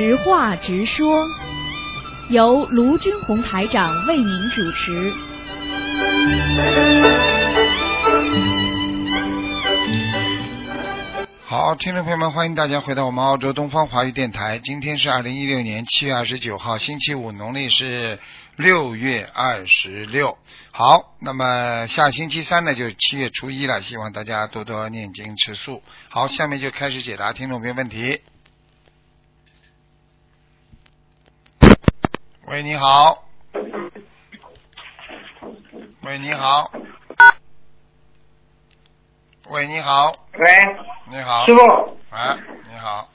实话直说，由卢军红台长为您主持。好，听众朋友们，欢迎大家回到我们澳洲东方华语电台。今天是二零一六年七月二十九号，星期五，农历是六月二十六。好，那么下星期三呢，就是七月初一了，希望大家多多念经吃素。好，下面就开始解答听众朋友问题。喂，你好。喂，你好。喂，你好。喂，你好。师傅，哎，你好。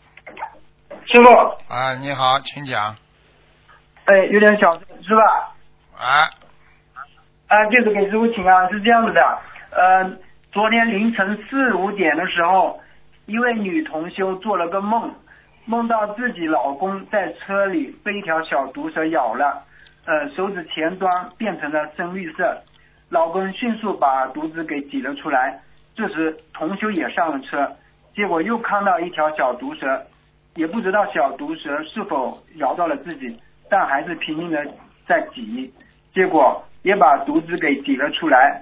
师傅，哎，你好，请讲。哎，有点小事是吧？哎，啊，就是给师傅请安，是这样子的，呃，昨天凌晨四五点的时候，一位女同修做了个梦，梦到自己老公在车里被一条小毒蛇咬了，呃，手指前端变成了深绿色，老公迅速把毒汁给挤了出来，这时同修也上了车，结果又看到一条小毒蛇，也不知道小毒蛇是否咬到了自己，但还是拼命的在挤，结果也把毒汁给挤了出来。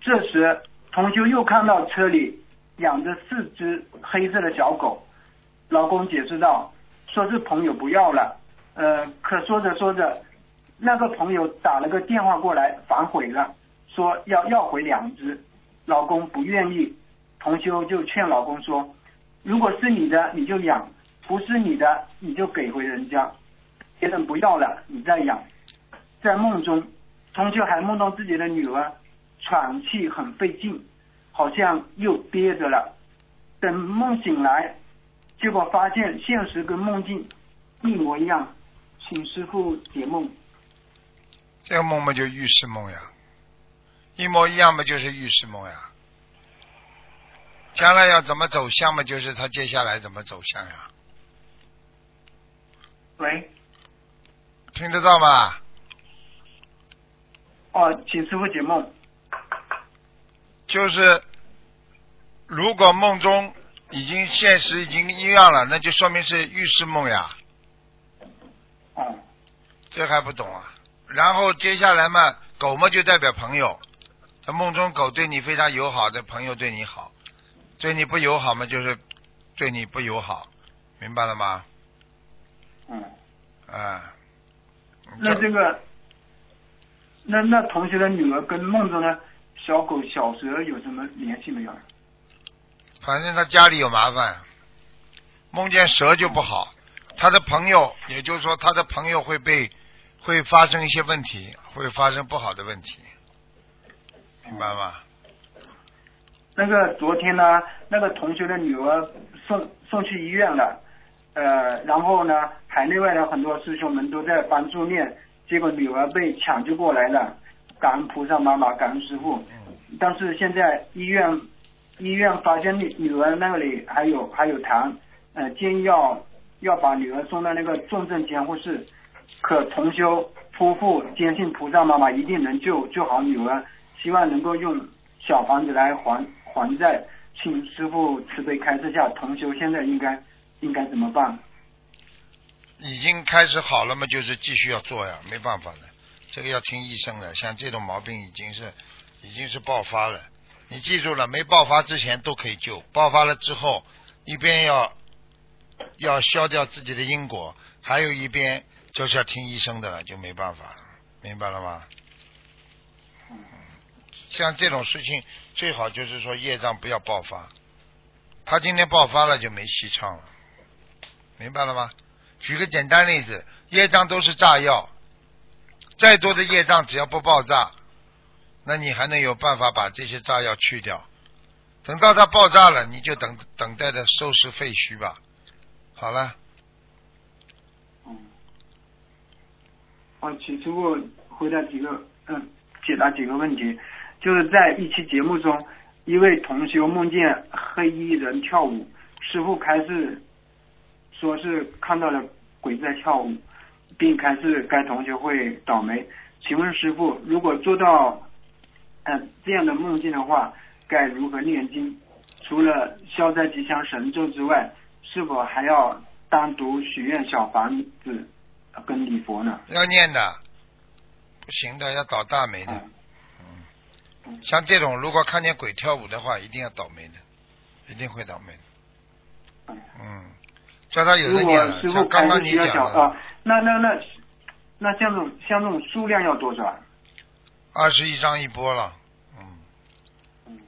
这时同修又看到车里养着四只黑色的小狗，老公解释道，说是朋友不要了，呃，可说着说着，那个朋友打了个电话过来反悔了，说要要回两只，老公不愿意，同修就劝老公说，如果是你的你就养，不是你的你就给回人家，别人不要了你再养。在梦中，同修还梦到自己的女儿喘气很费劲，好像又憋着了。等梦醒来，结果发现现实跟梦境一模一样，请师傅解梦。这个梦嘛就预示梦呀，一模一样嘛就是预示梦呀。将来要怎么走向嘛，就是他接下来怎么走向呀，喂，听得到吗？哦，请师傅解梦。就是如果梦中已经现实已经一样了，那就说明是预示梦呀，哦，这还不懂啊？然后接下来嘛，狗嘛就代表朋友，在梦中狗对你非常友好的朋友对你好，对你不友好嘛就是对你不友好，明白了吗？嗯，啊，那这个，那那同学的女儿跟梦中的小狗小蛇有什么联系没有？反正他家里有麻烦，梦见蛇就不好。他的朋友，也就是说他的朋友会被会发生一些问题，会发生不好的问题，明白吗？那个昨天呢，那个同学的女儿送送去医院了，呃，然后呢，海内外的很多师兄们都在帮助念，结果女儿被抢救过来了，感恩菩萨妈妈，感恩师傅。但是现在医院医院发现女女儿那里还有还有痰，呃，建议要要把女儿送到那个重症监护室。可同修夫妇坚信菩萨妈妈一定能救救好女儿，希望能够用小房子来还还债，请师傅慈悲开示下，同修现在应该应该怎么办？已经开始好了嘛，就是继续要做呀，没办法的，这个要听医生的。像这种毛病已经是已经是爆发了，你记住了，没爆发之前都可以救，爆发了之后，一边要要消掉自己的因果，还有一边就是要听医生的了，就没办法了，明白了吗？像这种事情，最好就是说业障不要爆发。他今天爆发了就没戏唱了，明白了吗？举个简单例子，业障都是炸药，再多的业障只要不爆炸，那你还能有办法把这些炸药去掉。等到它爆炸了，你就等等待着收拾废墟吧。好了，嗯，好，请师傅回答几个嗯解答几个问题，就是在一期节目中，一位同学梦见黑衣人跳舞，师傅开始说是看到了鬼在跳舞，并开始该同学会倒霉。请问师傅，如果做到、呃这样的梦境的话，该如何念经？除了消灾吉祥神咒之外，是否还要单独许愿小房子呃跟礼佛呢？要念的，不行的要倒大霉的。嗯嗯，像这种如果看见鬼跳舞的话，一定要倒霉的，一定会倒霉的。嗯嗯，叫他有如的像刚刚你讲的啊，那那那那像这种像这种数量要多少啊？二十一张一波了，嗯，嗯，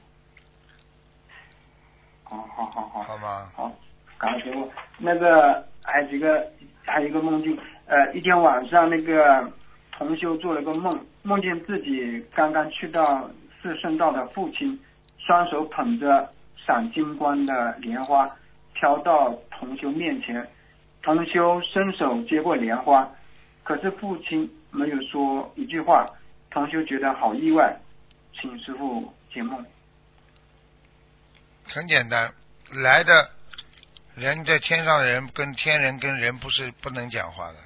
好好好好好吗？好，感恩师傅。那个还有几个还有一个梦境，呃，一天晚上那个同修做了个梦，梦见自己刚刚去到四圣道的父亲，双手捧着闪金光的莲花，飘到同修面前，同修伸手接过莲花，可是父亲没有说一句话，同修觉得好意外，请师傅解梦。很简单，来的人在天上的人跟天人跟人不是不能讲话的，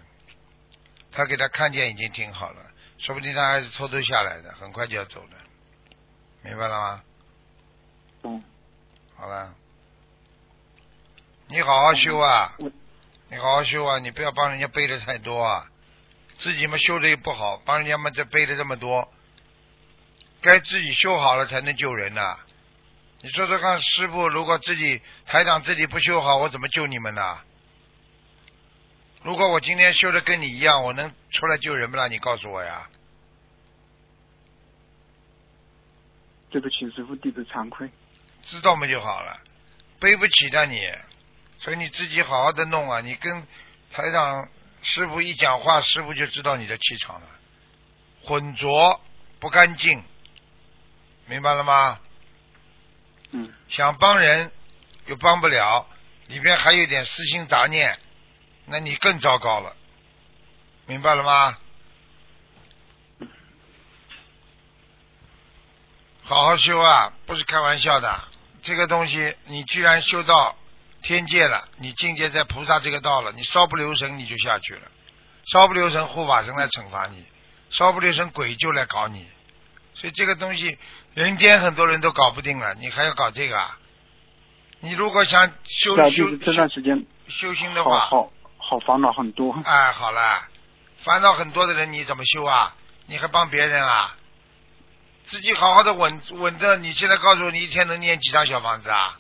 他给他看见已经挺好了，说不定他还是偷偷下来的，很快就要走了，明白了吗？嗯，好了，你好好修啊。嗯，你好好修啊，你不要帮人家背的太多啊，自己嘛修的也不好，帮人家嘛这背的这么多，该自己修好了才能救人呐、你说说看，师傅，如果自己台长自己不修好，我怎么救你们呢？如果我今天修的跟你一样，我能出来救人不啦？你告诉我呀。对不起，师傅，弟子惭愧。知道嘛就好了，背不起的你，所以你自己好好的弄啊！你跟台长师傅一讲话，师傅就知道你的气场了，浑浊不干净，明白了吗？嗯，想帮人又帮不了，里边还有点私心杂念，那你更糟糕了，明白了吗？好好修啊，不是开玩笑的。这个东西，你居然修到天界了，你境界在菩萨这个道了，你稍不留神你就下去了，稍不留神护法神来惩罚你，稍不留神鬼就来搞你，所以这个东西人间很多人都搞不定了，你还要搞这个啊？你如果想修修这段时间修心的好话，好好烦恼很多。哎，好了，烦恼很多的人你怎么修啊？你还帮别人啊？自己好好的稳稳着，你现在告诉我，你一天能念几张小房子啊？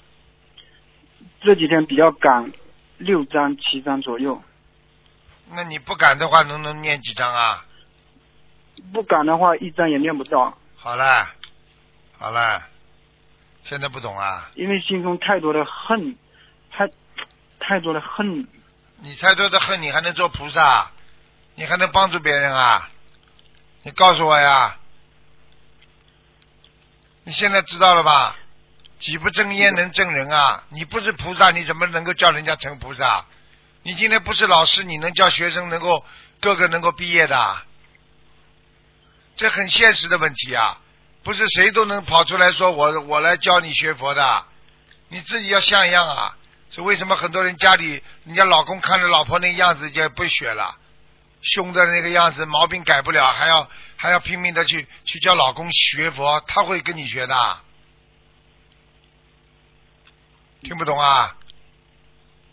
这几天比较赶，六张七张左右。那你不敢的话，能能念几张啊？不赶的话，一张也念不到，好了，好了，现在不懂啊？因为心中太多的恨，太太多的恨。你太多的恨，你还能做菩萨？你还能帮助别人啊？你告诉我呀！你现在知道了吧？己不正焉能正人啊！你不是菩萨，你怎么能够叫人家成菩萨？你今天不是老师，你能叫学生能够个个能够毕业的？这很现实的问题啊！不是谁都能跑出来说我我来教你学佛的，你自己要像样啊！所以为什么很多人家里人家老公看着老婆那个样子就不学了，凶的那个样子，毛病改不了，还要还要拼命的去去教老公学佛，他会跟你学的，听不懂啊？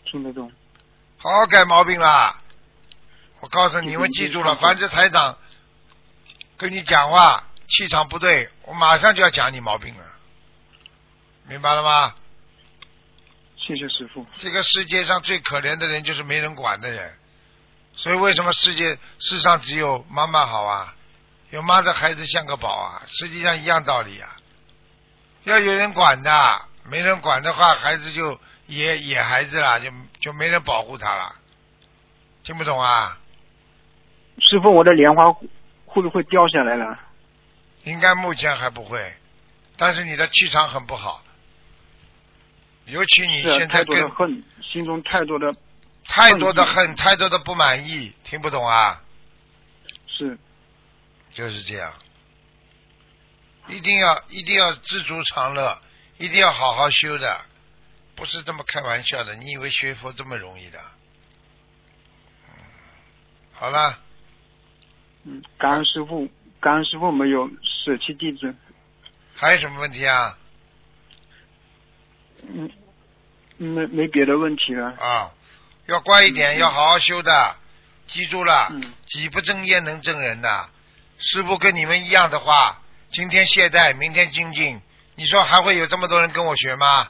听得懂？好好改毛病啦！我告诉你，你们记住了，凡是台长跟你讲话气场不对，我马上就要讲你毛病了，明白了吗？谢谢师傅。这个世界上最可怜的人就是没人管的人，所以为什么世界世上只有妈妈好啊？有妈的孩子像个宝啊，实际上一样道理啊。要有人管的，没人管的话，孩子就野野孩子了，就就没人保护他了。听不懂啊？师傅，我的莲花会不会掉下来了？应该目前还不会，但是你的气场很不好，尤其你现在跟的恨，心中太多的太多的恨，太多的不满意，听不懂啊？是就是这样，一定要一定要知足常乐，一定要好好修的，不是这么开玩笑的。你以为学佛这么容易的？嗯，好了，嗯，感恩师傅，感恩师傅没有舍弃弟子。还有什么问题啊？嗯，没没别的问题了。啊，要乖一点，要好好修的，记住了，嗯己不正焉能正人的。师傅跟你们一样的话，今天懈怠，明天精进，你说还会有这么多人跟我学吗？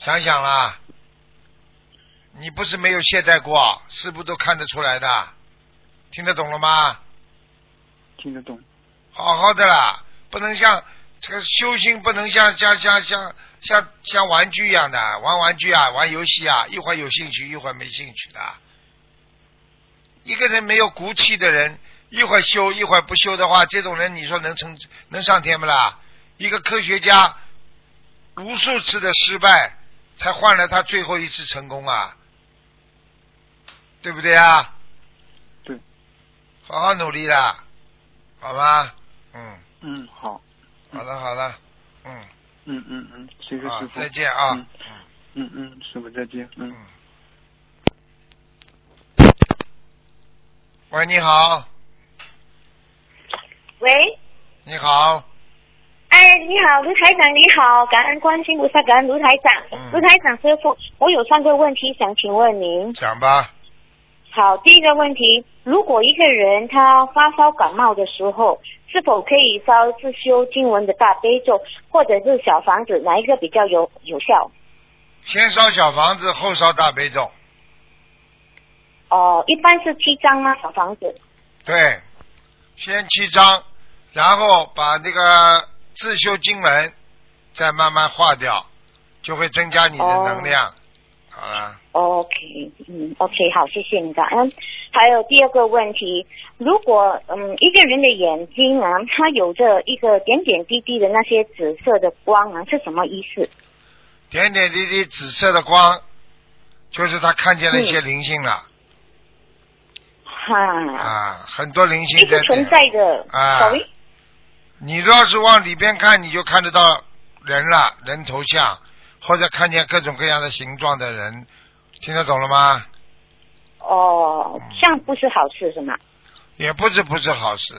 想想啦，你不是没有懈怠过，师傅都看得出来的，听得懂了吗？听得懂。好好的啦，不能像这个修心，不能像像像像像像玩具一样的玩玩具啊，玩游戏啊，一会儿有兴趣，一会儿没兴趣的。一个人没有骨气的人，一会儿修一会儿不修的话，这种人你说能成能上天不啦？一个科学家无数次的失败，才换来他最后一次成功啊，对不对啊？对。好好努力啦，好吗？嗯，嗯，好。好的好的，嗯，嗯嗯嗯，谢谢师啊傅。，再见啊。嗯嗯嗯，师傅再见。嗯。嗯。喂，你好，喂，你好，哎，你好，卢台长，你好，感恩观世音菩萨，感恩卢台长。嗯卢台长师傅，我有三个问题想请问您。讲吧。好，第一个问题，如果一个人他发烧感冒的时候，是否可以烧自修经文的大悲咒，或者是小房子，哪一个比较有有效？先烧小房子，后烧大悲咒。哦，一般是七张吗？小房子？对，先七张，然后把那个自修经文再慢慢化掉，就会增加你的能量。好了，OK，嗯，OK，好，谢谢你，感恩。还有第二个问题，如果嗯一个人的眼睛啊，它有着一个点点滴滴的那些紫色的光啊，是什么意思？点点滴滴紫色的光，就是他看见了一些灵性了、哈，啊，很多灵性在直存在的。啊 Sorry，你要是往里边看，你就看得到人了，人头像，或者看见各种各样的形状的人，听得懂了吗？哦，这样不是好事是吗？也不是不是好事。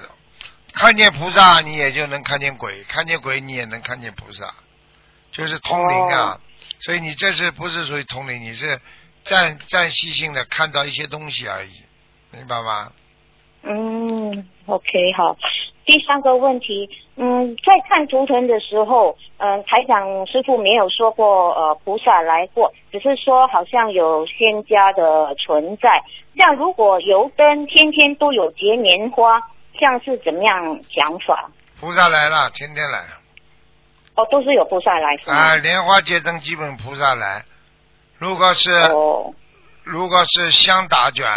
看见菩萨，你也就能看见鬼；看见鬼，你也能看见菩萨，就是通灵啊。所以你这是不是属于通灵？你是暂暂时性的看到一些东西而已，明白吗？嗯，OK，好。第三个问题，嗯，在看图腾的时候，嗯，台长师傅没有说过呃菩萨来过，只是说好像有仙家的存在。像如果油灯天天都有结莲花，像是怎么样讲法？菩萨来了，天天来哦，都是有菩萨来？啊！莲花结灯基本菩萨来。如果是、哦，如果是香打卷，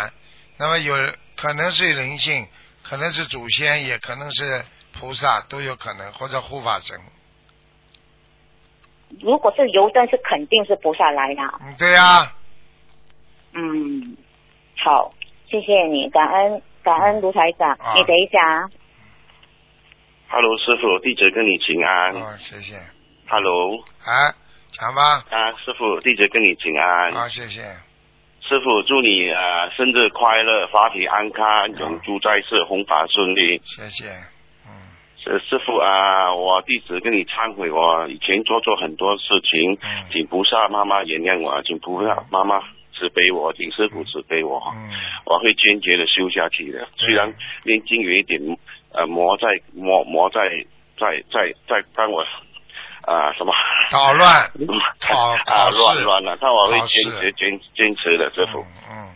那么有可能是灵性，可能是祖先，也可能是菩萨，都有可能，或者护法神。如果是油灯，是肯定是菩萨来的。嗯，对呀、嗯，好，谢谢你，感恩感恩卢台长。啊你等一下啊。Hello，师傅，弟子跟你请安。哦，谢谢。Hello，哎，讲吧。啊，师傅，弟子跟你请安。啊，谢谢。师傅，祝你啊、生日快乐，法体安康，永驻在世，弘法顺利。谢谢。嗯，师师傅啊，我弟子跟你忏悔，我以前做错很多事情，嗯请菩萨妈妈原谅我，请菩萨妈妈慈悲我，请师傅慈悲我。嗯，我会坚决的修下去的。虽然念经有一点呃磨在磨磨在在在在帮我啊、什么 捣乱，考啊乱乱了，但我会坚持坚坚持的，师傅。嗯嗯，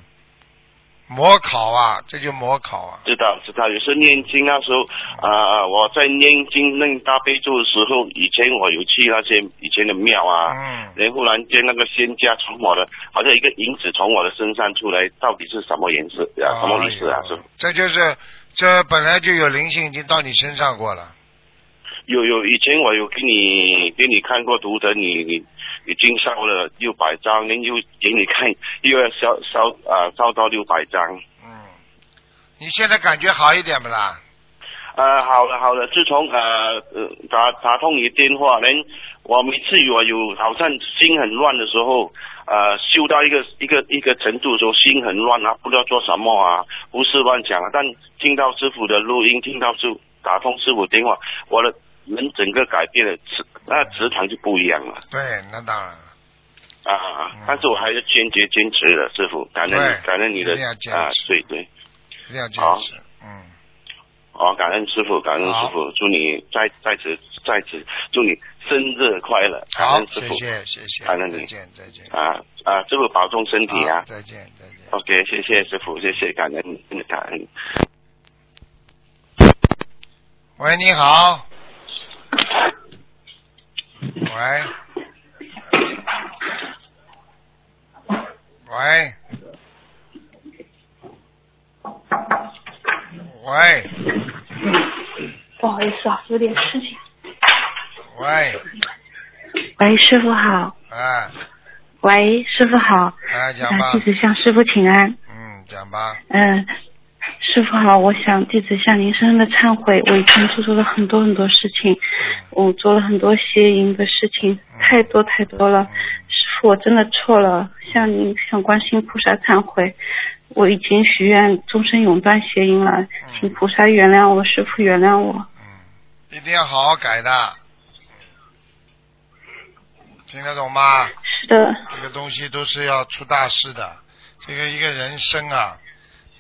模考啊，这就模考啊。知道知道，有时念经那时候啊、我在念经念大悲咒的时候，以前我有去那些以前的庙啊，嗯，然后忽然间那个仙家从我的好像一个影子从我的身上出来，到底是什么颜色啊？什么意思啊？哎呦师傅？这就是这本来就有灵性，已经到你身上过了。有有，以前我有给你给你看过图腾，你你已经烧了六百张，您又给你看，又要烧烧啊烧到六百张。嗯，你现在感觉好一点不啦？呃，好了好了，自从呃呃打打通你电话，您我每次我有好像心很乱的时候，呃，修到一个一个一个程度的时候，心很乱啊，不知道做什么啊，胡思乱想啊。但听到师傅的录音，听到师傅打通师傅电话，我的人整个改变了，磁那磁场就不一样了。对，那当然了。啊，但是我还是坚决坚持的，师傅，感恩你感恩你的啊，对对，一定要坚持，嗯，好，感恩师傅，感恩师傅，祝你在在此在此祝你生日快乐，感好，恩师傅，谢谢谢谢，感恩你。再见再见，啊啊，师傅保重身体啊。再见再见。，OK，谢谢师傅，谢谢感恩真的感恩。喂，你好。喂。喂。喂不好意思啊，有点事情。喂，喂，师傅好。哎喂，师傅好。哎，讲吧啊，弟，子向师傅请安。嗯，讲吧，嗯，师傅好，我想弟子向您深深的忏悔，我以前做错了很多很多事情，我做了很多邪淫的事情，太多太多了。师傅，我真的错了，向您向观世音菩萨忏悔。我已经许愿终身永断邪淫了，请菩萨原谅我，师傅原谅我。嗯，一定要好好改的，听得懂吗？是的，这个东西都是要出大事的。这个一个人生啊，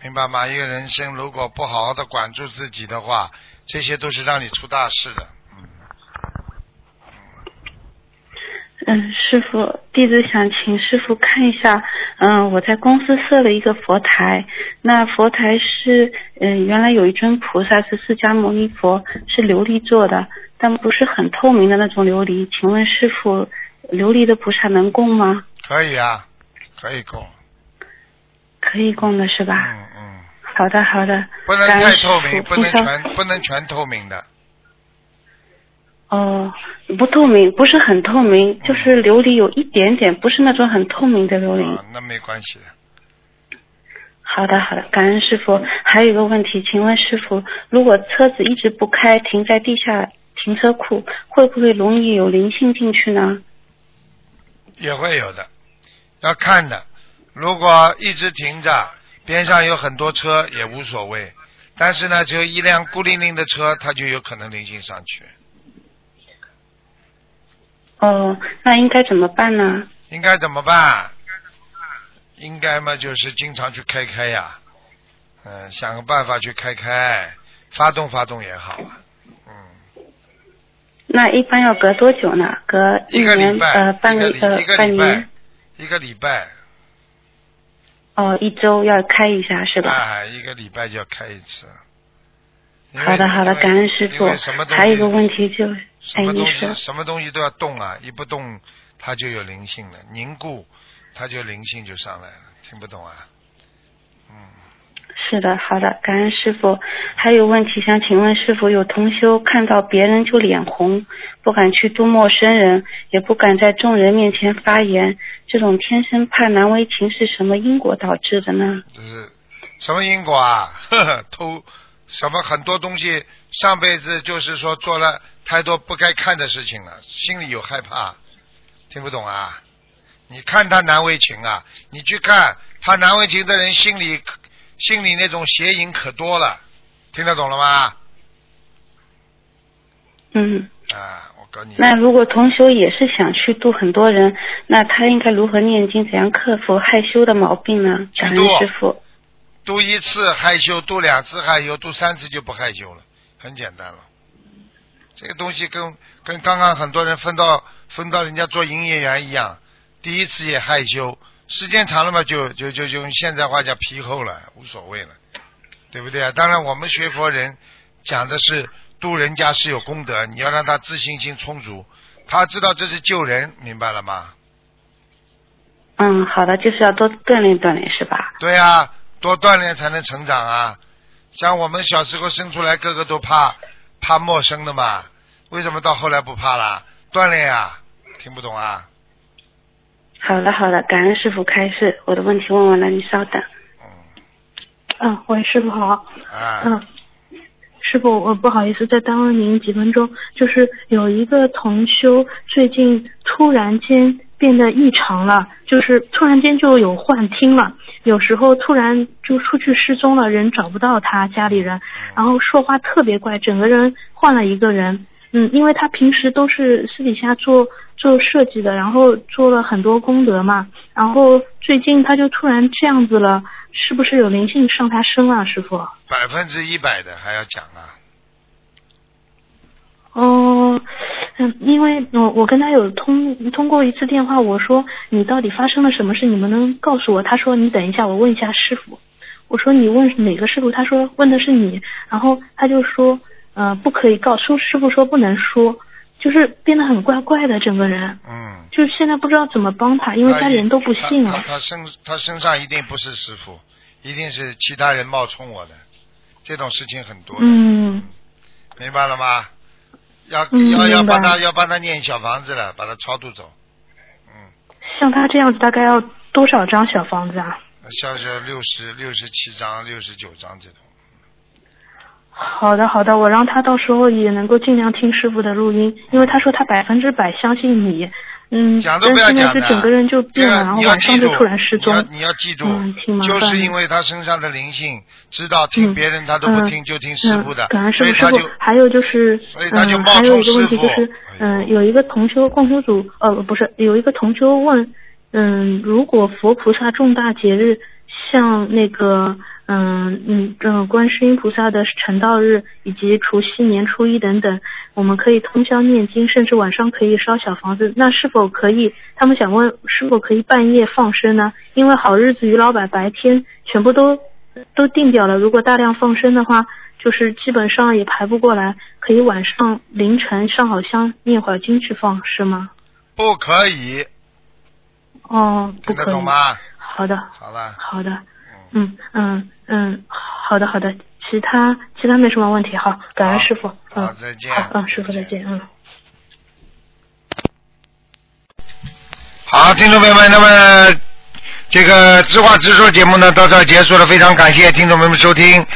明白吗？一个人生如果不好好的管住自己的话，这些都是让你出大事的。嗯，嗯，师傅，弟子想请师傅看一下，嗯，我在公司设了一个佛台，那佛台是，嗯，原来有一尊菩萨是释迦牟尼佛，是琉璃做的，但不是很透明的那种琉璃，请问师傅，琉璃的菩萨能供吗？可以啊，可以供。可以供的是吧？嗯嗯，好的，好的。不能太透明，不能全不能全透明的。哦，不透明，不是很透明，就是琉璃有一点点，不是那种很透明的琉璃。啊，那没关系的。好的，好的，感恩师傅。还有一个问题，请问师傅，如果车子一直不开，停在地下停车库，会不会容易有灵性进去呢？也会有的，要看的。如果一直停着，边上有很多车也无所谓，但是呢，只有一辆孤零零的车，它就有可能灵性上去。哦，那应该怎么办呢？应该怎么办？应该嘛，就是经常去开开呀，嗯，想个办法去开开，发动发动也好啊，嗯，那一般要隔多久呢？隔一个年礼拜，呃半个一个礼一个礼半年拜，一个礼拜，哦，一周要开一下是吧？啊，一个礼拜就要开一次。好的，好的，感恩师因傅还有一个问题就什么东西什么东西都要动啊，一不动它就有灵性了，凝固它就灵性就上来了，听不懂啊？嗯，是的，好的，感恩师傅。还有问题想请问师傅，有同修看到别人就脸红，不敢去度陌生人，也不敢在众人面前发言，这种天生怕难为情是什么因果导致的呢？这是什么因果啊？呵呵，偷什么很多东西，上辈子就是说做了太多不该看的事情了，心里有害怕，听不懂啊？你看他难为情啊，你去看怕难为情的人心里心里那种邪淫可多了，听得懂了吗？嗯，啊，我告诉你，那如果同修也是想去度很多人，那他应该如何念经，怎样克服害羞的毛病呢？感恩师傅。度一次害羞，度两次害羞，度三次就不害羞了，很简单了。这个东西跟跟刚刚很多人分到分到人家做营业员一样，第一次也害羞，时间长了嘛，就就就就用现在话叫皮厚了，无所谓了，对不对啊？当然，我们学佛人讲的是度人家是有功德，你要让他自信心充足，他知道这是救人，明白了吗？嗯，好的，就是要多锻炼锻炼，是吧？对啊，多锻炼才能成长啊！像我们小时候生出来，个个都怕怕陌生的嘛，为什么到后来不怕啦？锻炼啊，听不懂啊？好的，好的，感恩师傅开示，我的问题问完了，你稍等。嗯，啊，喂，师傅好。啊，嗯，师傅，我不好意思再耽误您几分钟。就是有一个同修最近突然间变得异常了，就是突然间就有幻听了，有时候突然就出去失踪了，人找不到他，家里人，然后说话特别怪，整个人换了一个人。嗯，因为他平时都是私底下做做设计的，然后做了很多功德嘛，然后最近他就突然这样子了，是不是有灵性上他身了，师傅？百分之一百的还要讲啊？哦，嗯，因为我我跟他有通通过一次电话，我说你到底发生了什么事，你们能告诉我？他说你等一下，我问一下师傅。我说你问哪个师傅？他说问的是你，然后他就说呃不可以告诉师傅说不能说，就是变得很怪怪的整个人，嗯，就是现在不知道怎么帮他，因为家里人都不信他啊。他他身他身上一定不是师傅，一定是其他人冒充我的，这种事情很多的，嗯明白了吗？要、嗯要要帮他要帮他念小房子了，把他超度走，嗯像他这样子大概要多少张小房子啊？像是六十六十七张、六十九张这种。好的，好的，我让他到时候也能够尽量听师傅的录音，因为他说他百分之百相信你，嗯，讲都不要但现讲的，在是整个人就变了，然后晚上就突然失踪你要。你要记住，就是因为他身上的灵性，知道听嗯别人他都不听，嗯就听师傅的嗯，感恩师傅，师所以他就傅。还有就是，以他就嗯，冒还有一个问题就是，嗯，有一个同修共修组，呃，不是，有一个同修问，嗯，如果佛菩萨重大节日，像那个，嗯嗯嗯，观世音菩萨的成道日以及除夕年初一等等，我们可以通宵念经，甚至晚上可以烧小房子，那是否可以？他们想问，是否可以半夜放生呢？因为好日子于老板白天全部都都定掉了，如果大量放生的话，就是基本上也排不过来，可以晚上凌晨上好香念会儿经去放，是吗？不可以，哦，不可以。听得懂吗？好的，好了，好的，嗯嗯嗯，好的好的，其他其他没什么问题，好，感恩师傅，嗯，好，再见。好，嗯，师傅再见，嗯。好，听众朋友们，那么这个知话直说节目呢到这儿结束了，非常感谢听众朋友们收听。